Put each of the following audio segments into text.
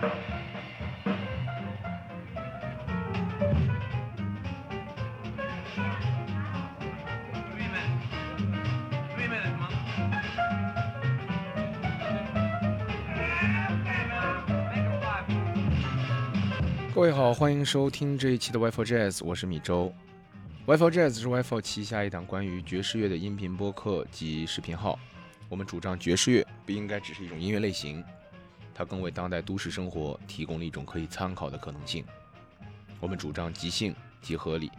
各位好，欢迎收听这一期的 Wi-Fi Jazz，我是米周。Wi-Fi Jazz 是 Wi-Fi 旗下一档关于爵士乐的音频播客及视频号。我们主张爵士乐不应该只是一种音乐类型，它更为当代都市生活提供了一种可以参考的可能性。我们主张即兴即合理。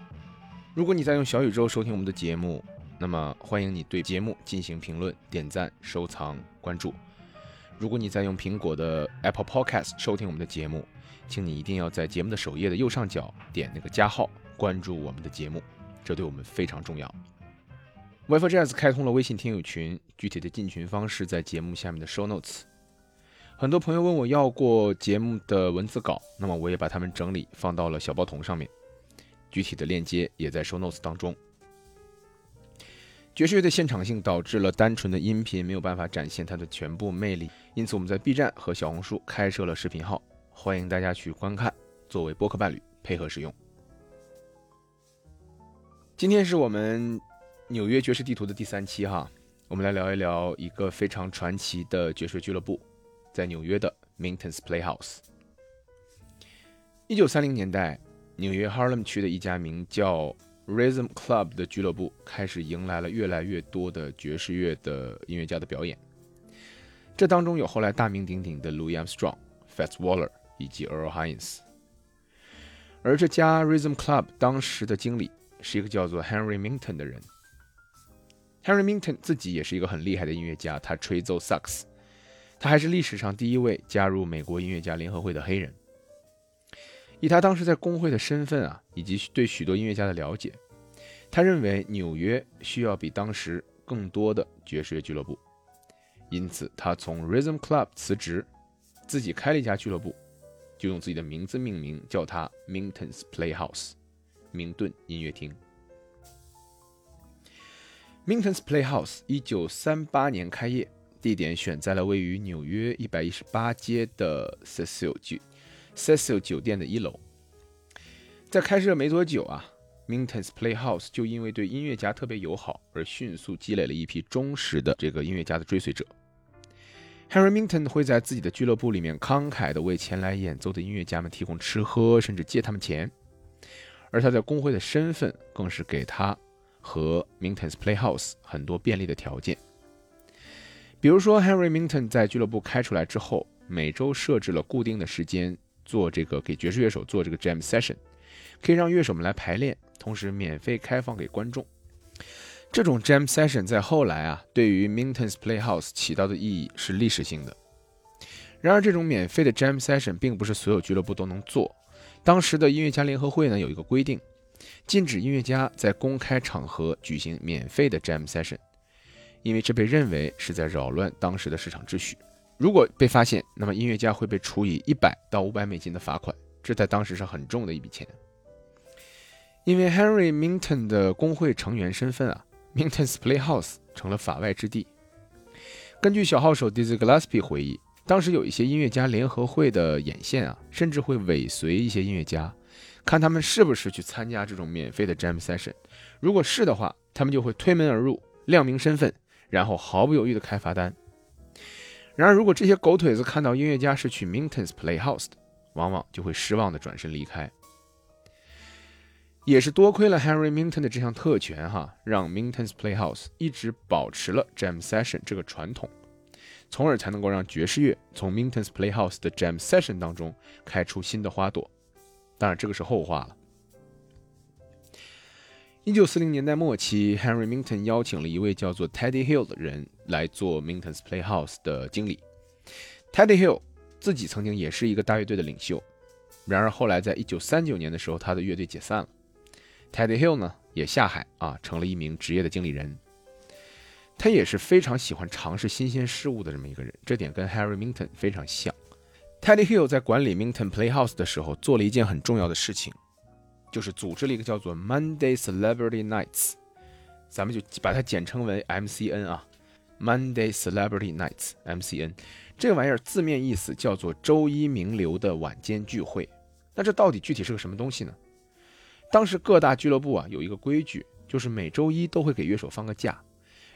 如果你在用小宇宙收听我们的节目，那么欢迎你对节目进行评论、点赞、收藏、关注。如果你在用苹果的 Apple Podcast 收听我们的节目，请你一定要在节目的首页的右上角点那个加号，关注我们的节目，这对我们非常重要。WiFi Jazz 开通了微信听友群，具体的进群方式在节目下面的 Show Notes。很多朋友问我要过节目的文字稿，那么我也把它们整理放到了小报童上面，具体的链接也在 Show Notes 当中。爵士乐的现场性导致了单纯的音频没有办法展现它的全部魅力，因此我们在 B 站和小红书开设了视频号。欢迎大家去观看，作为播客伴侣配合使用。今天是我们纽约爵士地图的第三期哈，我们来聊一聊一个非常传奇的爵士俱乐部，在纽约的 Minton's Playhouse。一九三零年代，纽约 Harlem 区的一家名叫 Rhythm Club 的俱乐部开始迎来了越来越多的爵士乐的音乐家的表演，这当中有后来大名鼎鼎的 Louis Armstrong、Fats Waller。以及 Earl Hines，而这家 Rhythm Club 当时的经理是一个叫做 Henry Minton 的人。Henry Minton 自己也是一个很厉害的音乐家，他吹奏萨克斯，他还是历史上第一位加入美国音乐家联合会的黑人。以他当时在工会的身份啊，以及对许多音乐家的了解，他认为纽约需要比当时更多的爵士乐俱乐部，因此他从 Rhythm Club 辞职，自己开了一家俱乐部。就用自己的名字命名，叫它 Minton's Playhouse，明顿音乐厅。Minton's Playhouse 一九三八年开业，地点选在了位于纽约一百一十八街的 Cecil 酒 Cecil 酒店的一楼。在开设没多久啊，Minton's Playhouse 就因为对音乐家特别友好，而迅速积累了一批忠实的这个音乐家的追随者。Henry Minton 会在自己的俱乐部里面慷慨地为前来演奏的音乐家们提供吃喝，甚至借他们钱。而他在工会的身份更是给他和 Minton's Playhouse 很多便利的条件。比如说，Henry Minton 在俱乐部开出来之后，每周设置了固定的时间做这个给爵士乐手做这个 Jam Session，可以让乐手们来排练，同时免费开放给观众。这种 jam session 在后来啊，对于 Minton's Playhouse 起到的意义是历史性的。然而，这种免费的 jam session 并不是所有俱乐部都能做。当时的音乐家联合会呢有一个规定，禁止音乐家在公开场合举行免费的 jam session，因为这被认为是在扰乱当时的市场秩序。如果被发现，那么音乐家会被处以一百到五百美金的罚款，这在当时是很重的一笔钱。因为 Henry Minton 的工会成员身份啊。Minton's Playhouse 成了法外之地。根据小号手 Dizzy Gillespie 回忆，当时有一些音乐家联合会的眼线啊，甚至会尾随一些音乐家，看他们是不是去参加这种免费的 Jam Session。如果是的话，他们就会推门而入，亮明身份，然后毫不犹豫地开罚单。然而，如果这些狗腿子看到音乐家是去 Minton's Playhouse 的，往往就会失望地转身离开。也是多亏了 Henry Minton 的这项特权，哈，让 Minton's Playhouse 一直保持了 Jam Session 这个传统，从而才能够让爵士乐从 Minton's Playhouse 的 Jam Session 当中开出新的花朵。当然，这个是后话了。一九四零年代末期，Henry Minton 邀请了一位叫做 Teddy Hill 的人来做 Minton's Playhouse 的经理。Teddy Hill 自己曾经也是一个大乐队的领袖，然而后来在一九三九年的时候，他的乐队解散了。Teddy Hill 呢也下海啊，成了一名职业的经理人。他也是非常喜欢尝试新鲜事物的这么一个人，这点跟 Harry Minton 非常像。Teddy Hill 在管理 Minton Playhouse 的时候，做了一件很重要的事情，就是组织了一个叫做 Monday Celebrity Nights，咱们就把它简称为 MCN 啊，Monday Celebrity Nights MCN。这个玩意儿字面意思叫做周一名流的晚间聚会。那这到底具体是个什么东西呢？当时各大俱乐部啊有一个规矩，就是每周一都会给乐手放个假，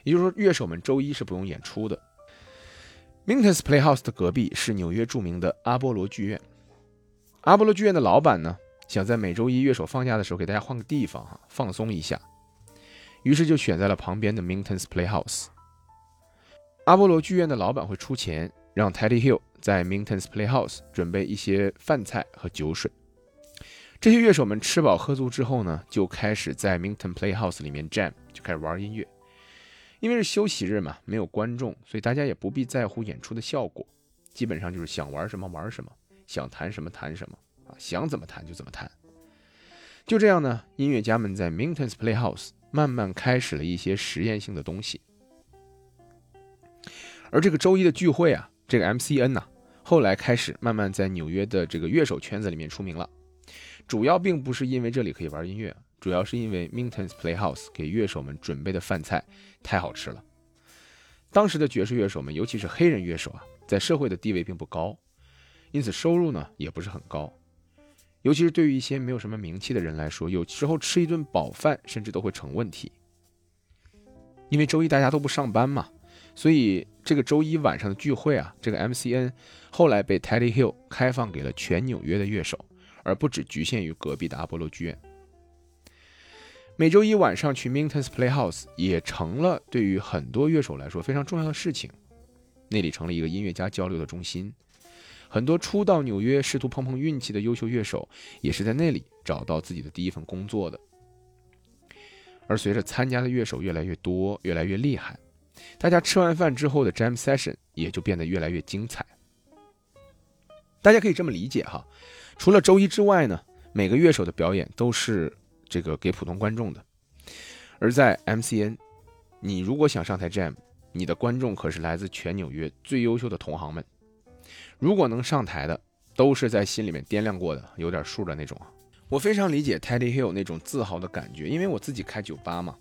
也就是说乐手们周一是不用演出的。mintos Playhouse 的隔壁是纽约著名的阿波罗剧院。阿波罗剧院的老板呢，想在每周一乐手放假的时候给大家换个地方哈，放松一下，于是就选在了旁边的 Minton's Playhouse。阿波罗剧院的老板会出钱，让 Teddy Hill 在 Minton's Playhouse 准备一些饭菜和酒水。这些乐手们吃饱喝足之后呢，就开始在 Minton Playhouse 里面 jam，就开始玩音乐。因为是休息日嘛，没有观众，所以大家也不必在乎演出的效果，基本上就是想玩什么玩什么，想弹什么弹什么啊，想怎么弹就怎么弹。就这样呢，音乐家们在 Minton's Playhouse 慢慢开始了一些实验性的东西。而这个周一的聚会啊，这个 MCN 呐，后来开始慢慢在纽约的这个乐手圈子里面出名了。主要并不是因为这里可以玩音乐。主要是因为 Minton's Playhouse 给乐手们准备的饭菜太好吃了。当时的爵士乐手们，尤其是黑人乐手啊，在社会的地位并不高，因此收入呢也不是很高。尤其是对于一些没有什么名气的人来说，有时候吃一顿饱饭甚至都会成问题。因为周一大家都不上班嘛，所以这个周一晚上的聚会啊，这个 MCN 后来被 Teddy Hill 开放给了全纽约的乐手，而不只局限于隔壁的阿波罗剧院。每周一晚上去 Minton's Playhouse 也成了对于很多乐手来说非常重要的事情，那里成了一个音乐家交流的中心。很多初到纽约试图碰碰运气的优秀乐手，也是在那里找到自己的第一份工作的。而随着参加的乐手越来越多、越来越厉害，大家吃完饭之后的 Jam Session 也就变得越来越精彩。大家可以这么理解哈，除了周一之外呢，每个乐手的表演都是。这个给普通观众的，而在 MCN，你如果想上台 jam，你的观众可是来自全纽约最优秀的同行们。如果能上台的，都是在心里面掂量过的、有点数的那种啊。我非常理解 Teddy Hill 那种自豪的感觉，因为我自己开酒吧嘛。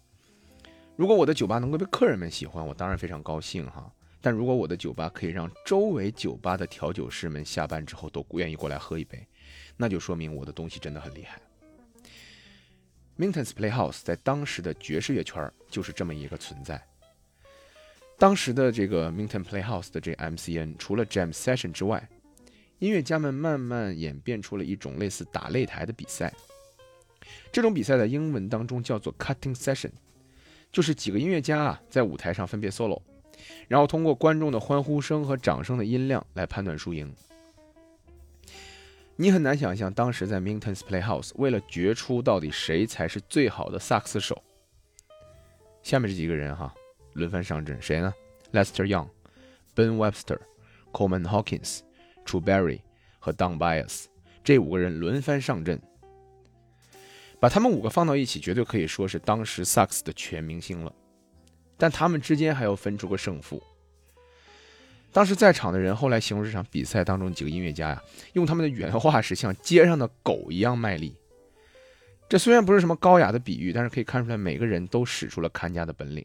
如果我的酒吧能够被客人们喜欢，我当然非常高兴哈。但如果我的酒吧可以让周围酒吧的调酒师们下班之后都愿意过来喝一杯，那就说明我的东西真的很厉害。Minton's Playhouse 在当时的爵士乐圈就是这么一个存在。当时的这个 Minton Playhouse 的这 MCN，除了 Jam Session 之外，音乐家们慢慢演变出了一种类似打擂台的比赛。这种比赛在英文当中叫做 Cutting Session，就是几个音乐家啊在舞台上分别 solo，然后通过观众的欢呼声和掌声的音量来判断输赢。你很难想象，当时在 Minton's Playhouse，为了决出到底谁才是最好的萨克斯手，下面这几个人哈轮番上阵，谁呢？Lester Young、Ben Webster、Coleman Hawkins、True Berry 和 Don Byas 这五个人轮番上阵，把他们五个放到一起，绝对可以说是当时萨克斯的全明星了。但他们之间还要分出个胜负。当时在场的人后来形容这场比赛当中几个音乐家呀，用他们的原话是像街上的狗一样卖力。这虽然不是什么高雅的比喻，但是可以看出来每个人都使出了看家的本领。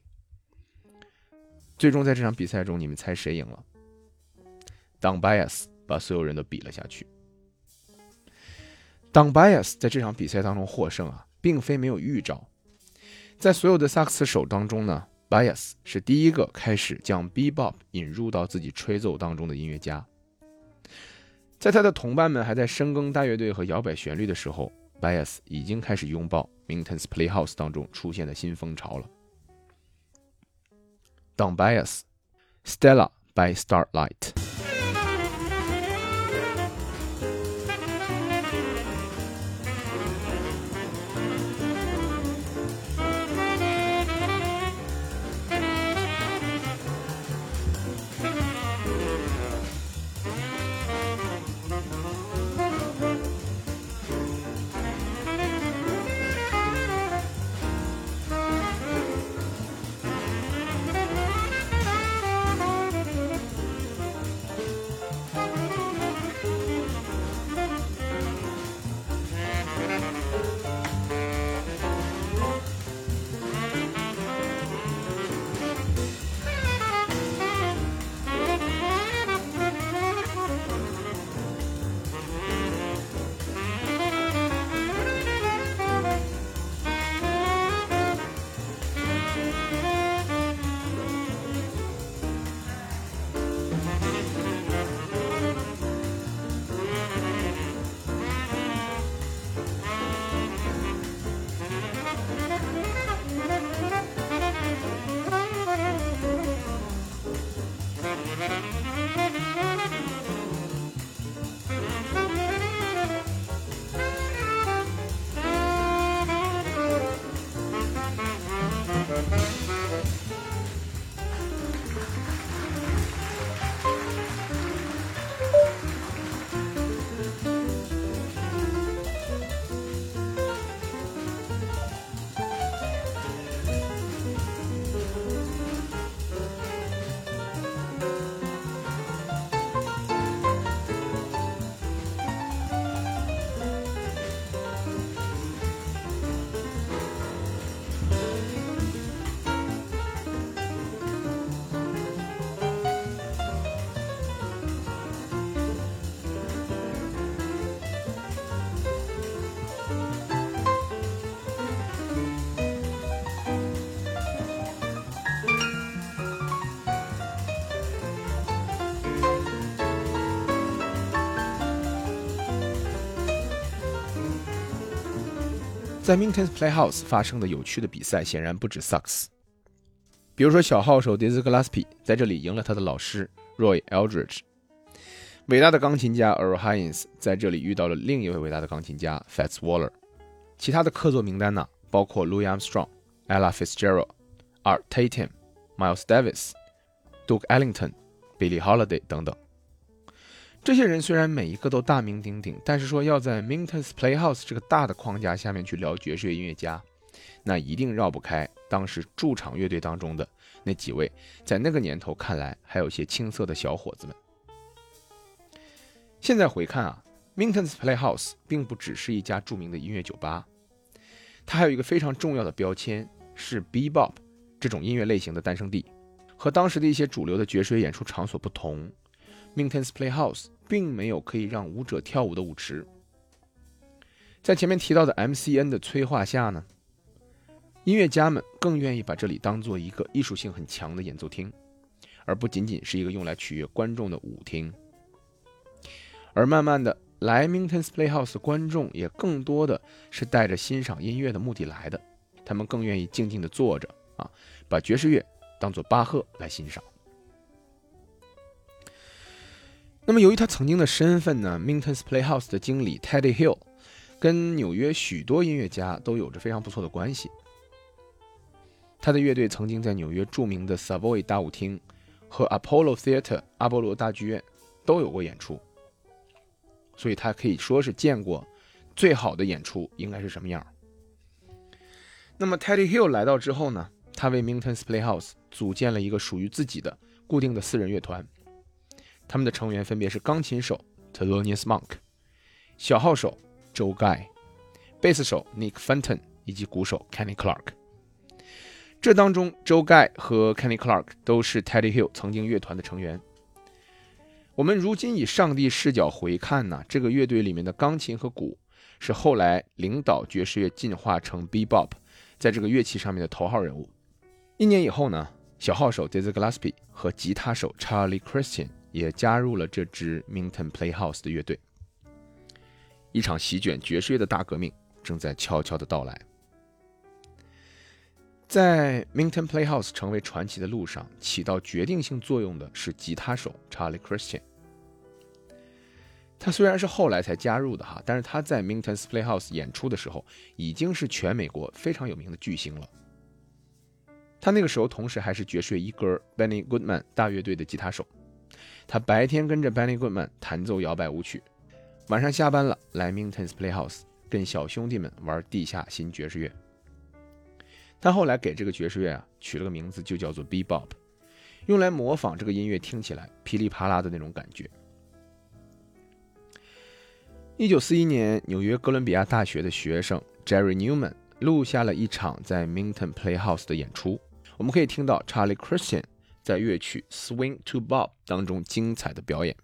最终在这场比赛中，你们猜谁赢了？Don Bias 把所有人都比了下去。Don Bias 在这场比赛当中获胜啊，并非没有预兆。在所有的萨克斯手当中呢。Bias 是第一个开始将 Bebop 引入到自己吹奏当中的音乐家。在他的同伴们还在深耕大乐队和摇摆旋律的时候，Bias 已经开始拥抱 Minton's Playhouse 当中出现的新风潮了。Down Bias, Stella by Starlight. 在 Minton's Playhouse 发生的有趣的比赛显然不止萨克斯。比如说，小号手 Dizzy Gillespie 在这里赢了他的老师 Roy Eldridge。伟大的钢琴家 Earl Hines 在这里遇到了另一位伟大的钢琴家 Fats Waller。其他的客座名单呢，包括 Louis Armstrong、Ella Fitzgerald、Art Tatum、Miles Davis、Duke Ellington、Billie Holiday 等等。这些人虽然每一个都大名鼎鼎，但是说要在 Minton's Playhouse 这个大的框架下面去聊爵士乐音乐家，那一定绕不开当时驻场乐队当中的那几位，在那个年头看来还有些青涩的小伙子们。现在回看啊，Minton's Playhouse 并不只是一家著名的音乐酒吧，它还有一个非常重要的标签是 Bebop 这种音乐类型的诞生地。和当时的一些主流的爵士乐演出场所不同，Minton's Playhouse 并没有可以让舞者跳舞的舞池。在前面提到的 MCN 的催化下呢，音乐家们更愿意把这里当做一个艺术性很强的演奏厅，而不仅仅是一个用来取悦观众的舞厅。而慢慢的，来 Minton's Playhouse 观众也更多的是带着欣赏音乐的目的来的，他们更愿意静静的坐着啊，把爵士乐当做巴赫来欣赏。那么由于他曾经的身份呢，Minton's Playhouse 的经理 Teddy Hill 跟纽约许多音乐家都有着非常不错的关系。他的乐队曾经在纽约著名的 Savoy 大舞厅和 Apollo Theater 阿波罗大剧院都有过演出。所以他可以说是见过最好的演出应该是什么样。那么 Teddy Hill 来到之后呢，他为 Minton's Playhouse 组建了一个属于自己的固定的四人乐团，他们的成员分别是钢琴手 t h e l o n i u s Monk、小号手 Joe Guy、贝斯手 Nick Fenton 以及鼓手 Kenny Clark。这当中，Joe Guy 和 Kenny Clark 都是 Teddy Hill 曾经乐团的成员。我们如今以上帝视角回看呢，这个乐队里面的钢琴和鼓是后来领导爵士乐进化成 Bebop，在这个乐器上面的头号人物。一年以后呢，小号手 Dizzy Gillespie 和吉他手 Charlie Christian 也加入了这支 Minton Playhouse 的乐队。一场席卷爵士乐的大革命正在悄悄的到来。在 Minton Playhouse 成为传奇的路上，起到决定性作用的是吉他手 Charlie Christian。他虽然是后来才加入的哈，但是他在 Minton Playhouse 演出的时候，已经是全美国非常有名的巨星了。他那个时候同时还是爵士乐一哥 Benny Goodman 大乐队的吉他手。他白天跟着 Benny Goodman 弹奏摇摆舞曲，晚上下班了来 Minton's Playhouse 跟小兄弟们玩地下新爵士乐。他后来给这个爵士乐啊取了个名字，就叫做 Bebop，用来模仿这个音乐听起来噼里啪啦的那种感觉。一九四一年，纽约哥伦比亚大学的学生 Jerry Newman 录下了一场在 Minton Playhouse 的演出。我们可以听到 Charlie Christian 在乐曲《Swing to Bob》当中精彩的表演。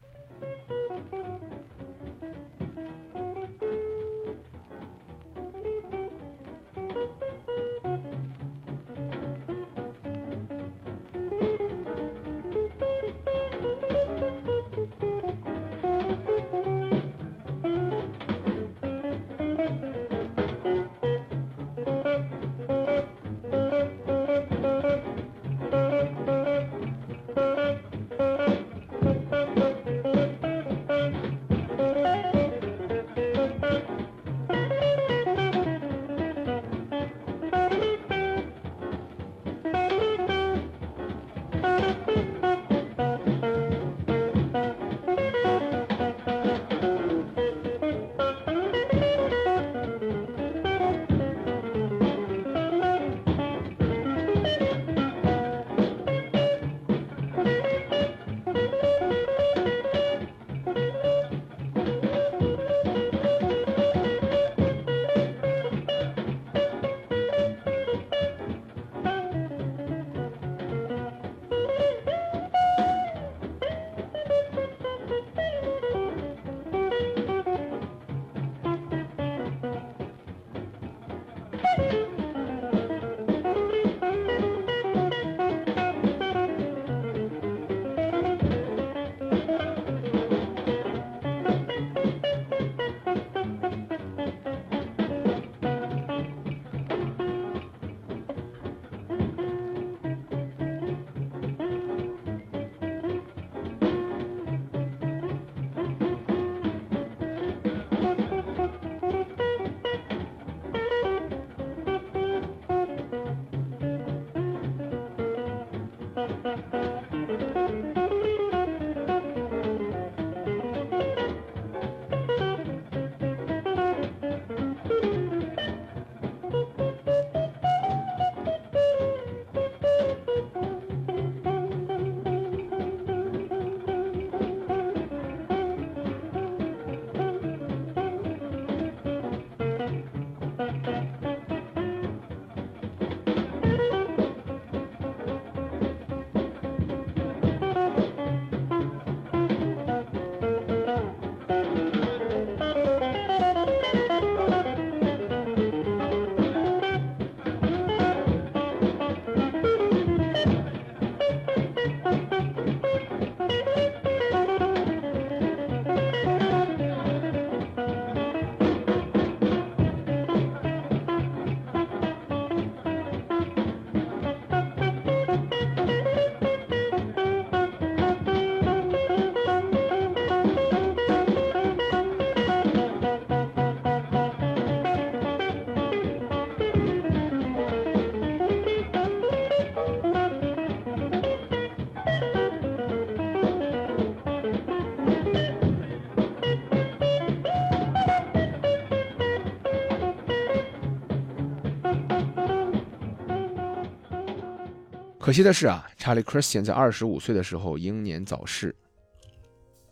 可惜的是啊，查理· Christian 在二十五岁的时候英年早逝。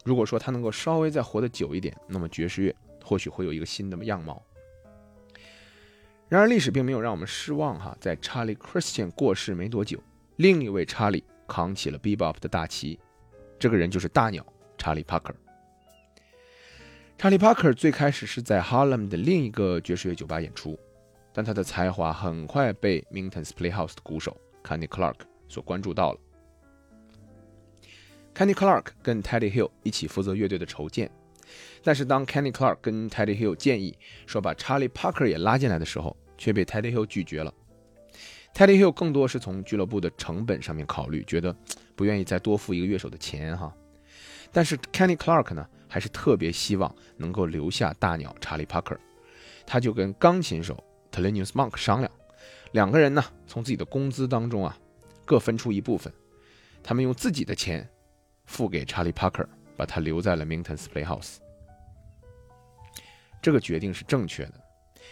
如果说他能够稍微再活得久一点，那么爵士乐或许会有一个新的样貌。然而历史并没有让我们失望哈，在查理· Christian 过世没多久，另一位查理扛起了 Bebop 的大旗，这个人就是大鸟查理·帕克。查理·帕克最开始是在 Harlem 的另一个爵士乐酒吧演出，但他的才华很快被 Minton's Playhouse 的鼓手 Kenny Clark 所关注到了。Kenny Clark 跟 Teddy Hill 一起负责乐队的筹建，但是当 Kenny Clark 跟 Teddy Hill 建议说把 Charlie Parker 也拉进来的时候，却被 Teddy Hill 拒绝了。Teddy Hill 更多是从俱乐部的成本上面考虑，觉得不愿意再多付一个乐手的钱哈。但是 Kenny Clark 呢，还是特别希望能够留下大鸟 Charlie Parker，他就跟钢琴手 Thelonious Monk 商量，两个人呢从自己的工资当中啊各分出一部分，他们用自己的钱。付给查理·帕克，把他留在了 Minton's Playhouse。这个决定是正确的，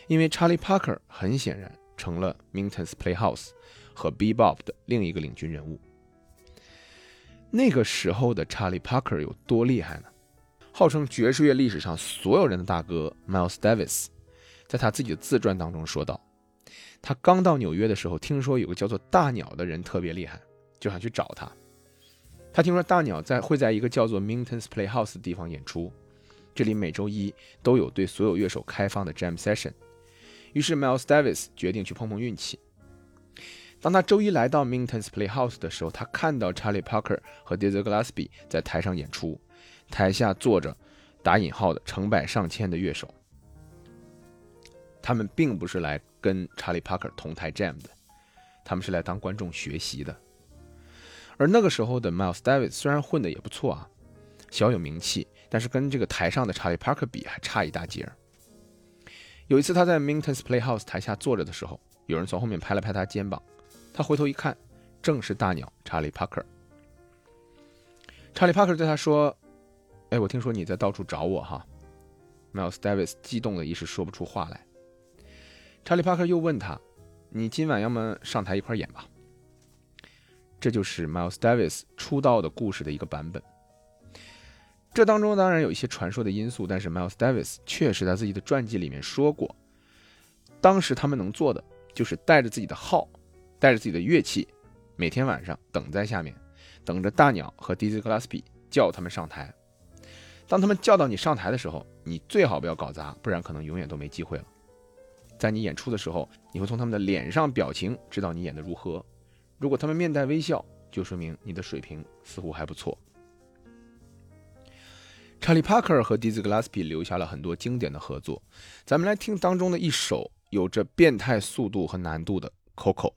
因为查理·帕克很显然成了 Minton's Playhouse 和 Bebop 的另一个领军人物。那个时候的查理·帕克有多厉害呢？号称爵士乐历史上所有人的大哥 Miles Davis，在他自己的自传当中说道：“他刚到纽约的时候，听说有个叫做大鸟的人特别厉害，就想去找他。”他听说大鸟在会在一个叫做 Minton's Playhouse 的地方演出，这里每周一都有对所有乐手开放的 Jam Session。于是 Miles Davis 决定去碰碰运气。当他周一来到 Minton's Playhouse 的时候，他看到 Charlie Parker 和 Dizzy Gillespie 在台上演出，台下坐着打引号的成百上千的乐手。他们并不是来跟查理·帕克同台 Jam 的，他们是来当观众学习的。而那个时候的 Miles Davis 虽然混得也不错啊，小有名气，但是跟这个台上的查理·帕克比还差一大截儿。有一次他在 Minton's Playhouse 台下坐着的时候，有人从后面拍了拍他肩膀，他回头一看，正是大鸟查理·帕克。查理·帕克对他说：“哎，我听说你在到处找我哈。”Miles Davis 激动的一时说不出话来。查理·帕克又问他：“你今晚要么上台一块演吧？”这就是 Miles Davis 出道的故事的一个版本。这当中当然有一些传说的因素，但是 Miles Davis 确实在自己的传记里面说过，当时他们能做的就是带着自己的号，带着自己的乐器，每天晚上等在下面，等着大鸟和 Dizzy Gillespie 叫他们上台。当他们叫到你上台的时候，你最好不要搞砸，不然可能永远都没机会了。在你演出的时候，你会从他们的脸上表情知道你演的如何。如果他们面带微笑，就说明你的水平似乎还不错。查理·帕克和迪兹·格拉斯比留下了很多经典的合作，咱们来听当中的一首有着变态速度和难度的《Coco》。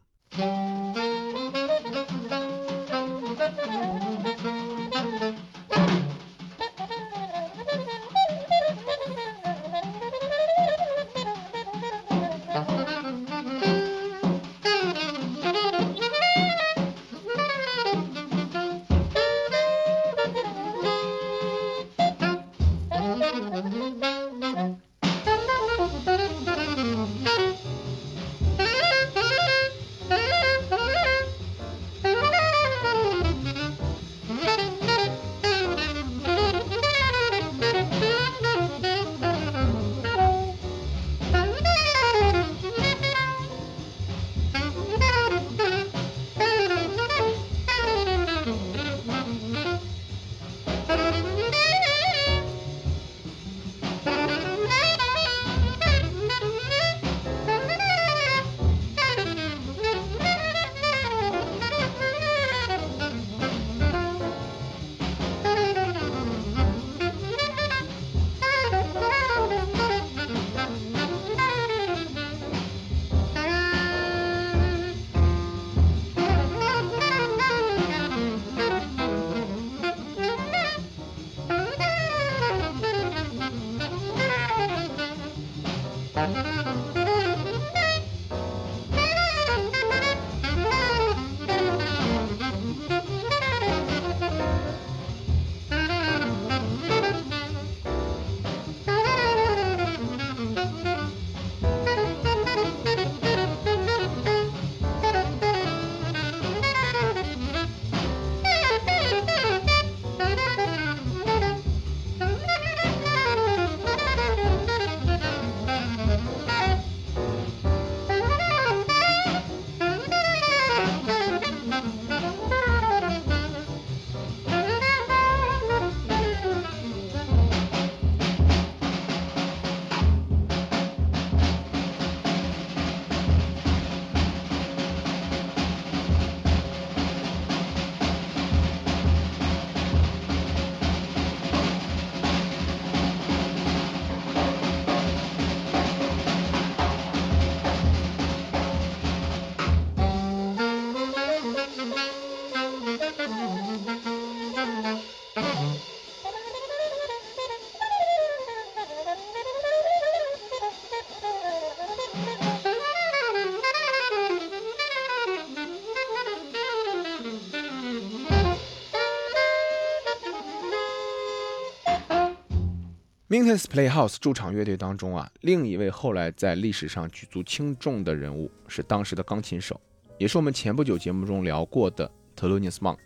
Minton's Playhouse 驻场乐队当中啊，另一位后来在历史上举足轻重的人物是当时的钢琴手，也是我们前不久节目中聊过的 Thelonious Monk。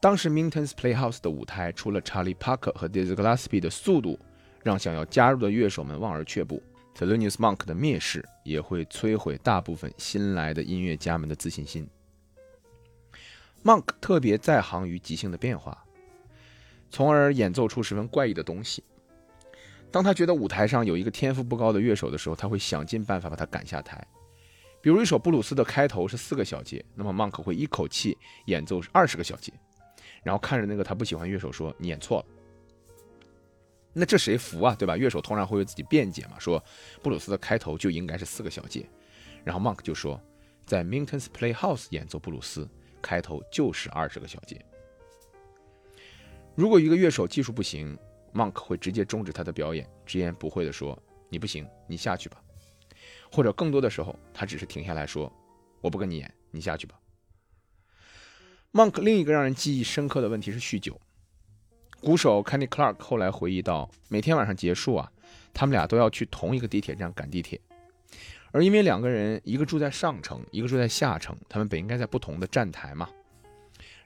当时 Minton's Playhouse 的舞台，除了 Charlie Parker 和 Dizzy Gillespie 的速度让想要加入的乐手们望而却步，Thelonious Monk 的蔑视也会摧毁大部分新来的音乐家们的自信心。Monk 特别在行于即兴的变化。从而演奏出十分怪异的东西。当他觉得舞台上有一个天赋不高的乐手的时候，他会想尽办法把他赶下台。比如一首布鲁斯的开头是四个小节，那么 Monk 会一口气演奏二十个小节，然后看着那个他不喜欢乐手说：“你演错了。”那这谁服啊？对吧？乐手通常会为自己辩解嘛，说布鲁斯的开头就应该是四个小节。然后 Monk 就说，在 Minton's Playhouse 演奏布鲁斯，开头就是二十个小节。如果一个乐手技术不行，Monk 会直接终止他的表演，直言不讳地说：“你不行，你下去吧。”或者更多的时候，他只是停下来说：“我不跟你演，你下去吧。”Monk 另一个让人记忆深刻的问题是酗酒。鼓手 Kenny Clark 后来回忆到，每天晚上结束啊，他们俩都要去同一个地铁站赶地铁，而因为两个人一个住在上城，一个住在下城，他们本应该在不同的站台嘛。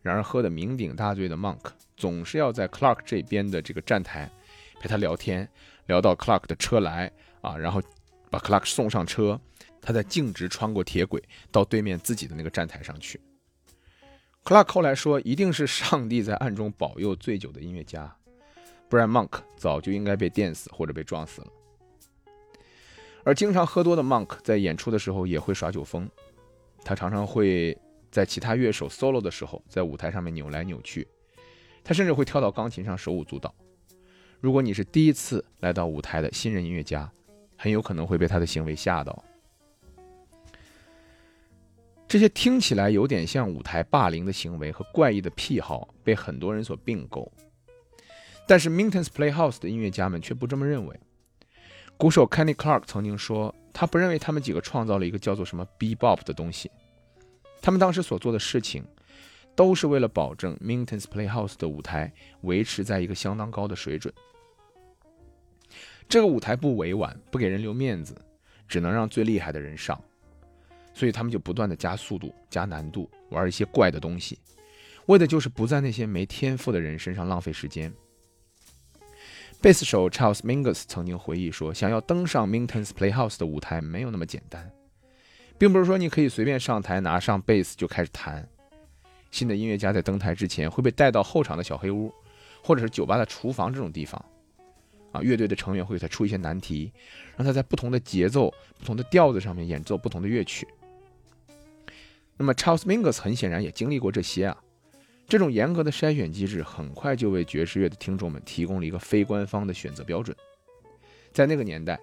然而，喝得酩酊大醉的 Monk 总是要在 Clark 这边的这个站台陪他聊天，聊到 Clark 的车来啊，然后把 Clark 送上车，他再径直穿过铁轨到对面自己的那个站台上去。Clark 后来说，一定是上帝在暗中保佑醉酒的音乐家，不然 Monk 早就应该被电死或者被撞死了。而经常喝多的 Monk 在演出的时候也会耍酒疯，他常常会。在其他乐手 solo 的时候，在舞台上面扭来扭去，他甚至会跳到钢琴上手舞足蹈。如果你是第一次来到舞台的新人音乐家，很有可能会被他的行为吓到。这些听起来有点像舞台霸凌的行为和怪异的癖好，被很多人所并购。但是 Minton's Playhouse 的音乐家们却不这么认为。鼓手 Kenny Clark 曾经说，他不认为他们几个创造了一个叫做什么 Bebop 的东西。他们当时所做的事情，都是为了保证 Minton's Playhouse 的舞台维持在一个相当高的水准。这个舞台不委婉，不给人留面子，只能让最厉害的人上，所以他们就不断的加速度、加难度，玩一些怪的东西，为的就是不在那些没天赋的人身上浪费时间。贝斯手 Charles Mingus 曾经回忆说：“想要登上 Minton's Playhouse 的舞台，没有那么简单。”并不是说你可以随便上台拿上贝斯就开始弹。新的音乐家在登台之前会被带到后场的小黑屋，或者是酒吧的厨房这种地方。啊，乐队的成员会给他出一些难题，让他在不同的节奏、不同的调子上面演奏不同的乐曲。那么 Charles Mingus 很显然也经历过这些啊。这种严格的筛选机制很快就为爵士乐的听众们提供了一个非官方的选择标准。在那个年代，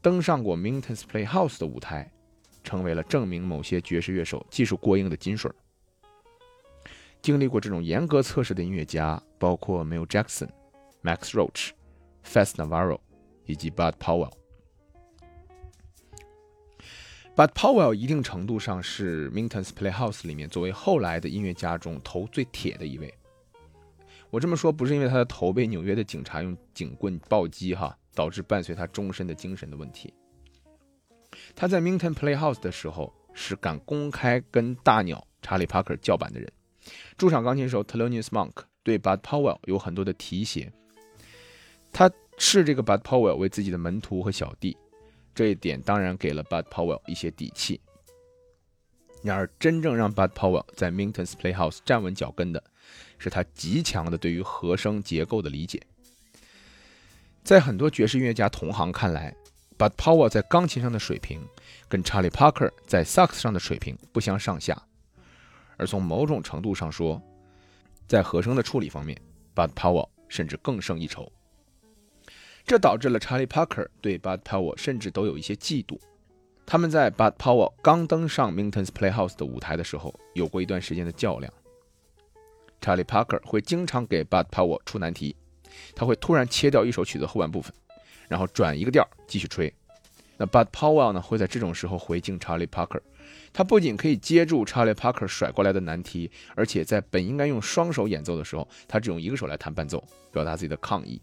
登上过 Minton's Playhouse 的舞台。成为了证明某些爵士乐手技术过硬的金水。经历过这种严格测试的音乐家，包括 Mel Jackson、Max Roach、f a s t Navarro 以及 Bud Powell。Bud Powell 一定程度上是 Minton's Playhouse 里面作为后来的音乐家中头最铁的一位。我这么说不是因为他的头被纽约的警察用警棍暴击哈，导致伴随他终身的精神的问题。他在 Minton Playhouse 的时候是敢公开跟大鸟查理·帕克叫板的人。驻场钢琴手 t e l o n i u s Monk 对 Bud Powell 有很多的提携，他视这个 Bud Powell 为自己的门徒和小弟，这一点当然给了 Bud Powell 一些底气。然而，真正让 Bud Powell 在 Minton's Playhouse 站稳脚跟的，是他极强的对于和声结构的理解。在很多爵士音乐家同行看来，But Powell 在钢琴上的水平跟 Charlie Parker 在萨克斯上的水平不相上下，而从某种程度上说，在和声的处理方面，But Powell 甚至更胜一筹。这导致了 Charlie Parker 对 But Powell 甚至都有一些嫉妒。他们在 But Powell 刚登上 Minton's Playhouse 的舞台的时候，有过一段时间的较量。Charlie Parker 会经常给 But Powell 出难题，他会突然切掉一首曲子后半部分。然后转一个调继续吹，那 Bud Powell 呢会在这种时候回敬 Charlie Parker，他不仅可以接住 Charlie Parker 甩过来的难题，而且在本应该用双手演奏的时候，他只用一个手来弹伴奏，表达自己的抗议。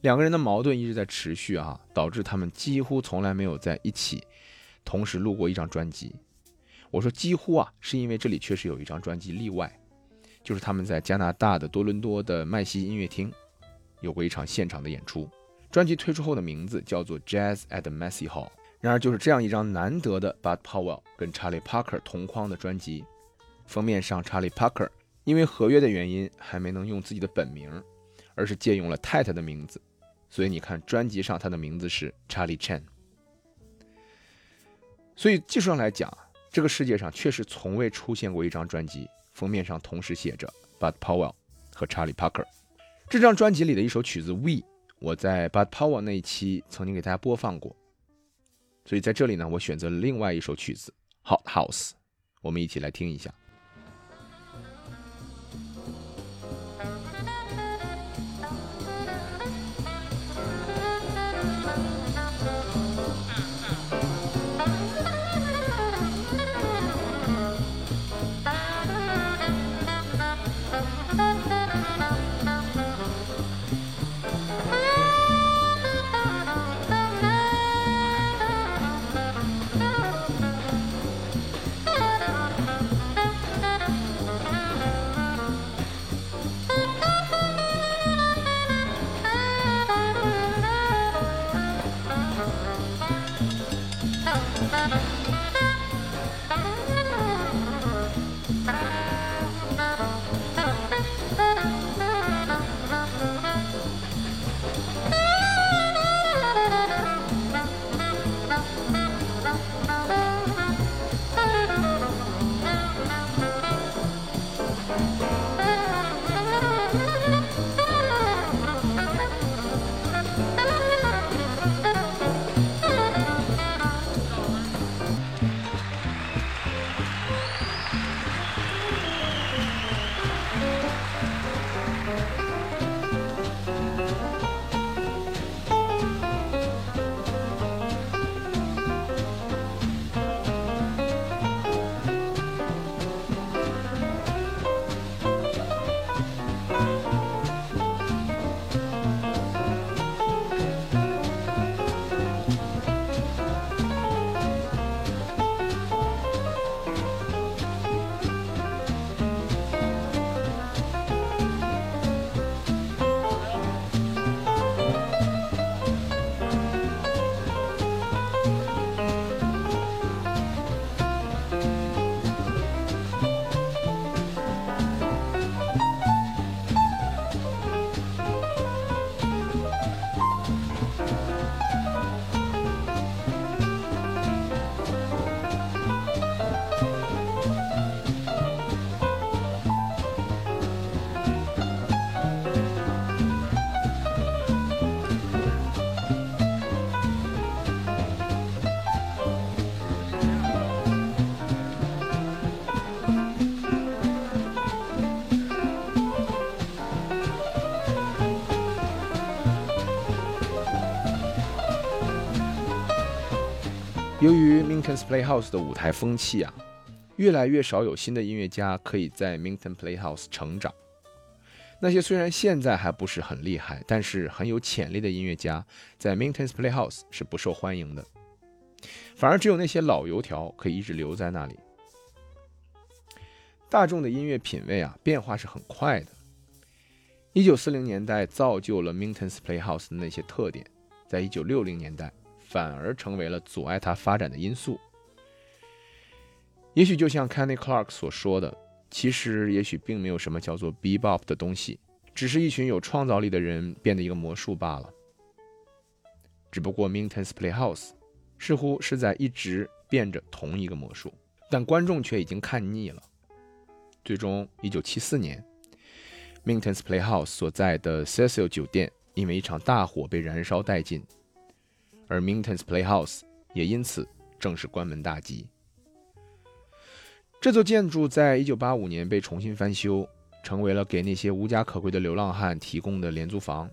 两个人的矛盾一直在持续啊，导致他们几乎从来没有在一起同时录过一张专辑。我说几乎啊，是因为这里确实有一张专辑例外，就是他们在加拿大的多伦多的麦西音乐厅有过一场现场的演出。专辑推出后的名字叫做《Jazz at Massey Hall》。然而，就是这样一张难得的 Bud Powell 跟 Charlie Parker 同框的专辑，封面上 Charlie Parker 因为合约的原因还没能用自己的本名，而是借用了太太的名字，所以你看专辑上他的名字是 Charlie Chan。所以技术上来讲，这个世界上确实从未出现过一张专辑封面上同时写着 Bud Powell 和 Charlie Parker。这张专辑里的一首曲子《We》。我在 Bad Power 那一期曾经给大家播放过，所以在这里呢，我选择了另外一首曲子《Hot House》，我们一起来听一下。由于 Minton's Playhouse 的舞台风气啊，越来越少有新的音乐家可以在 Minton Playhouse 成长。那些虽然现在还不是很厉害，但是很有潜力的音乐家，在 Minton's Playhouse 是不受欢迎的。反而只有那些老油条可以一直留在那里。大众的音乐品味啊，变化是很快的。一九四零年代造就了 Minton's Playhouse 的那些特点，在一九六零年代。反而成为了阻碍他发展的因素。也许就像 Kenny Clark 所说的，其实也许并没有什么叫做 Bebop 的东西，只是一群有创造力的人变的一个魔术罢了。只不过 Minton's Playhouse 似乎是在一直变着同一个魔术，但观众却已经看腻了。最终，1974年，Minton's Playhouse 所在的 Cecil 酒店因为一场大火被燃烧殆尽。而 Minton's Playhouse 也因此正式关门大吉。这座建筑在1985年被重新翻修，成为了给那些无家可归的流浪汉提供的廉租房。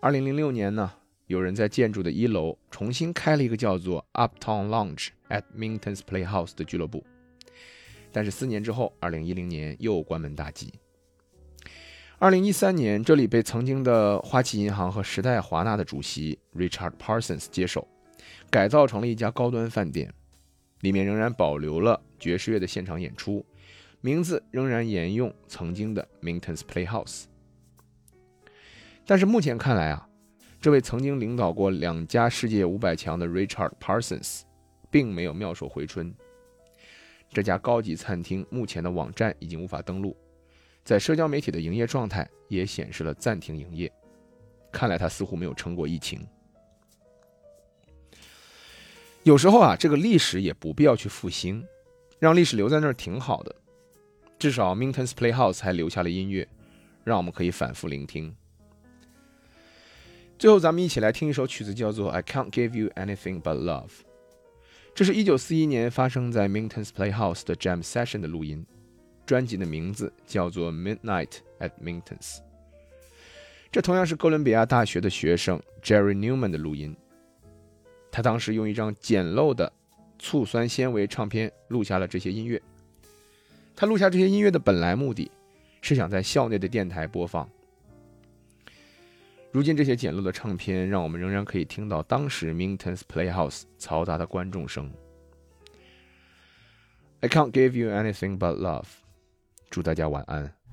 2006年呢，有人在建筑的一楼重新开了一个叫做 Uptown Lounge at Minton's Playhouse 的俱乐部，但是四年之后，2010年又关门大吉。二零一三年，这里被曾经的花旗银行和时代华纳的主席 Richard Parsons 接手，改造成了一家高端饭店，里面仍然保留了爵士乐的现场演出，名字仍然沿用曾经的 Minton's Playhouse。但是目前看来啊，这位曾经领导过两家世界五百强的 Richard Parsons，并没有妙手回春。这家高级餐厅目前的网站已经无法登录。在社交媒体的营业状态也显示了暂停营业，看来他似乎没有撑过疫情。有时候啊，这个历史也不必要去复兴，让历史留在那儿挺好的。至少 Minton's Playhouse 还留下了音乐，让我们可以反复聆听。最后，咱们一起来听一首曲子，叫做《I Can't Give You Anything But Love》。这是一九四一年发生在 Minton's Playhouse 的 Jam Session 的录音。专辑的名字叫做《Midnight at Minton's》，这同样是哥伦比亚大学的学生 Jerry Newman 的录音。他当时用一张简陋的醋酸纤维唱片录下了这些音乐。他录下这些音乐的本来目的是想在校内的电台播放。如今这些简陋的唱片让我们仍然可以听到当时 Minton's Playhouse 嘈杂的观众声。I can't give you anything but love。祝大家晚安。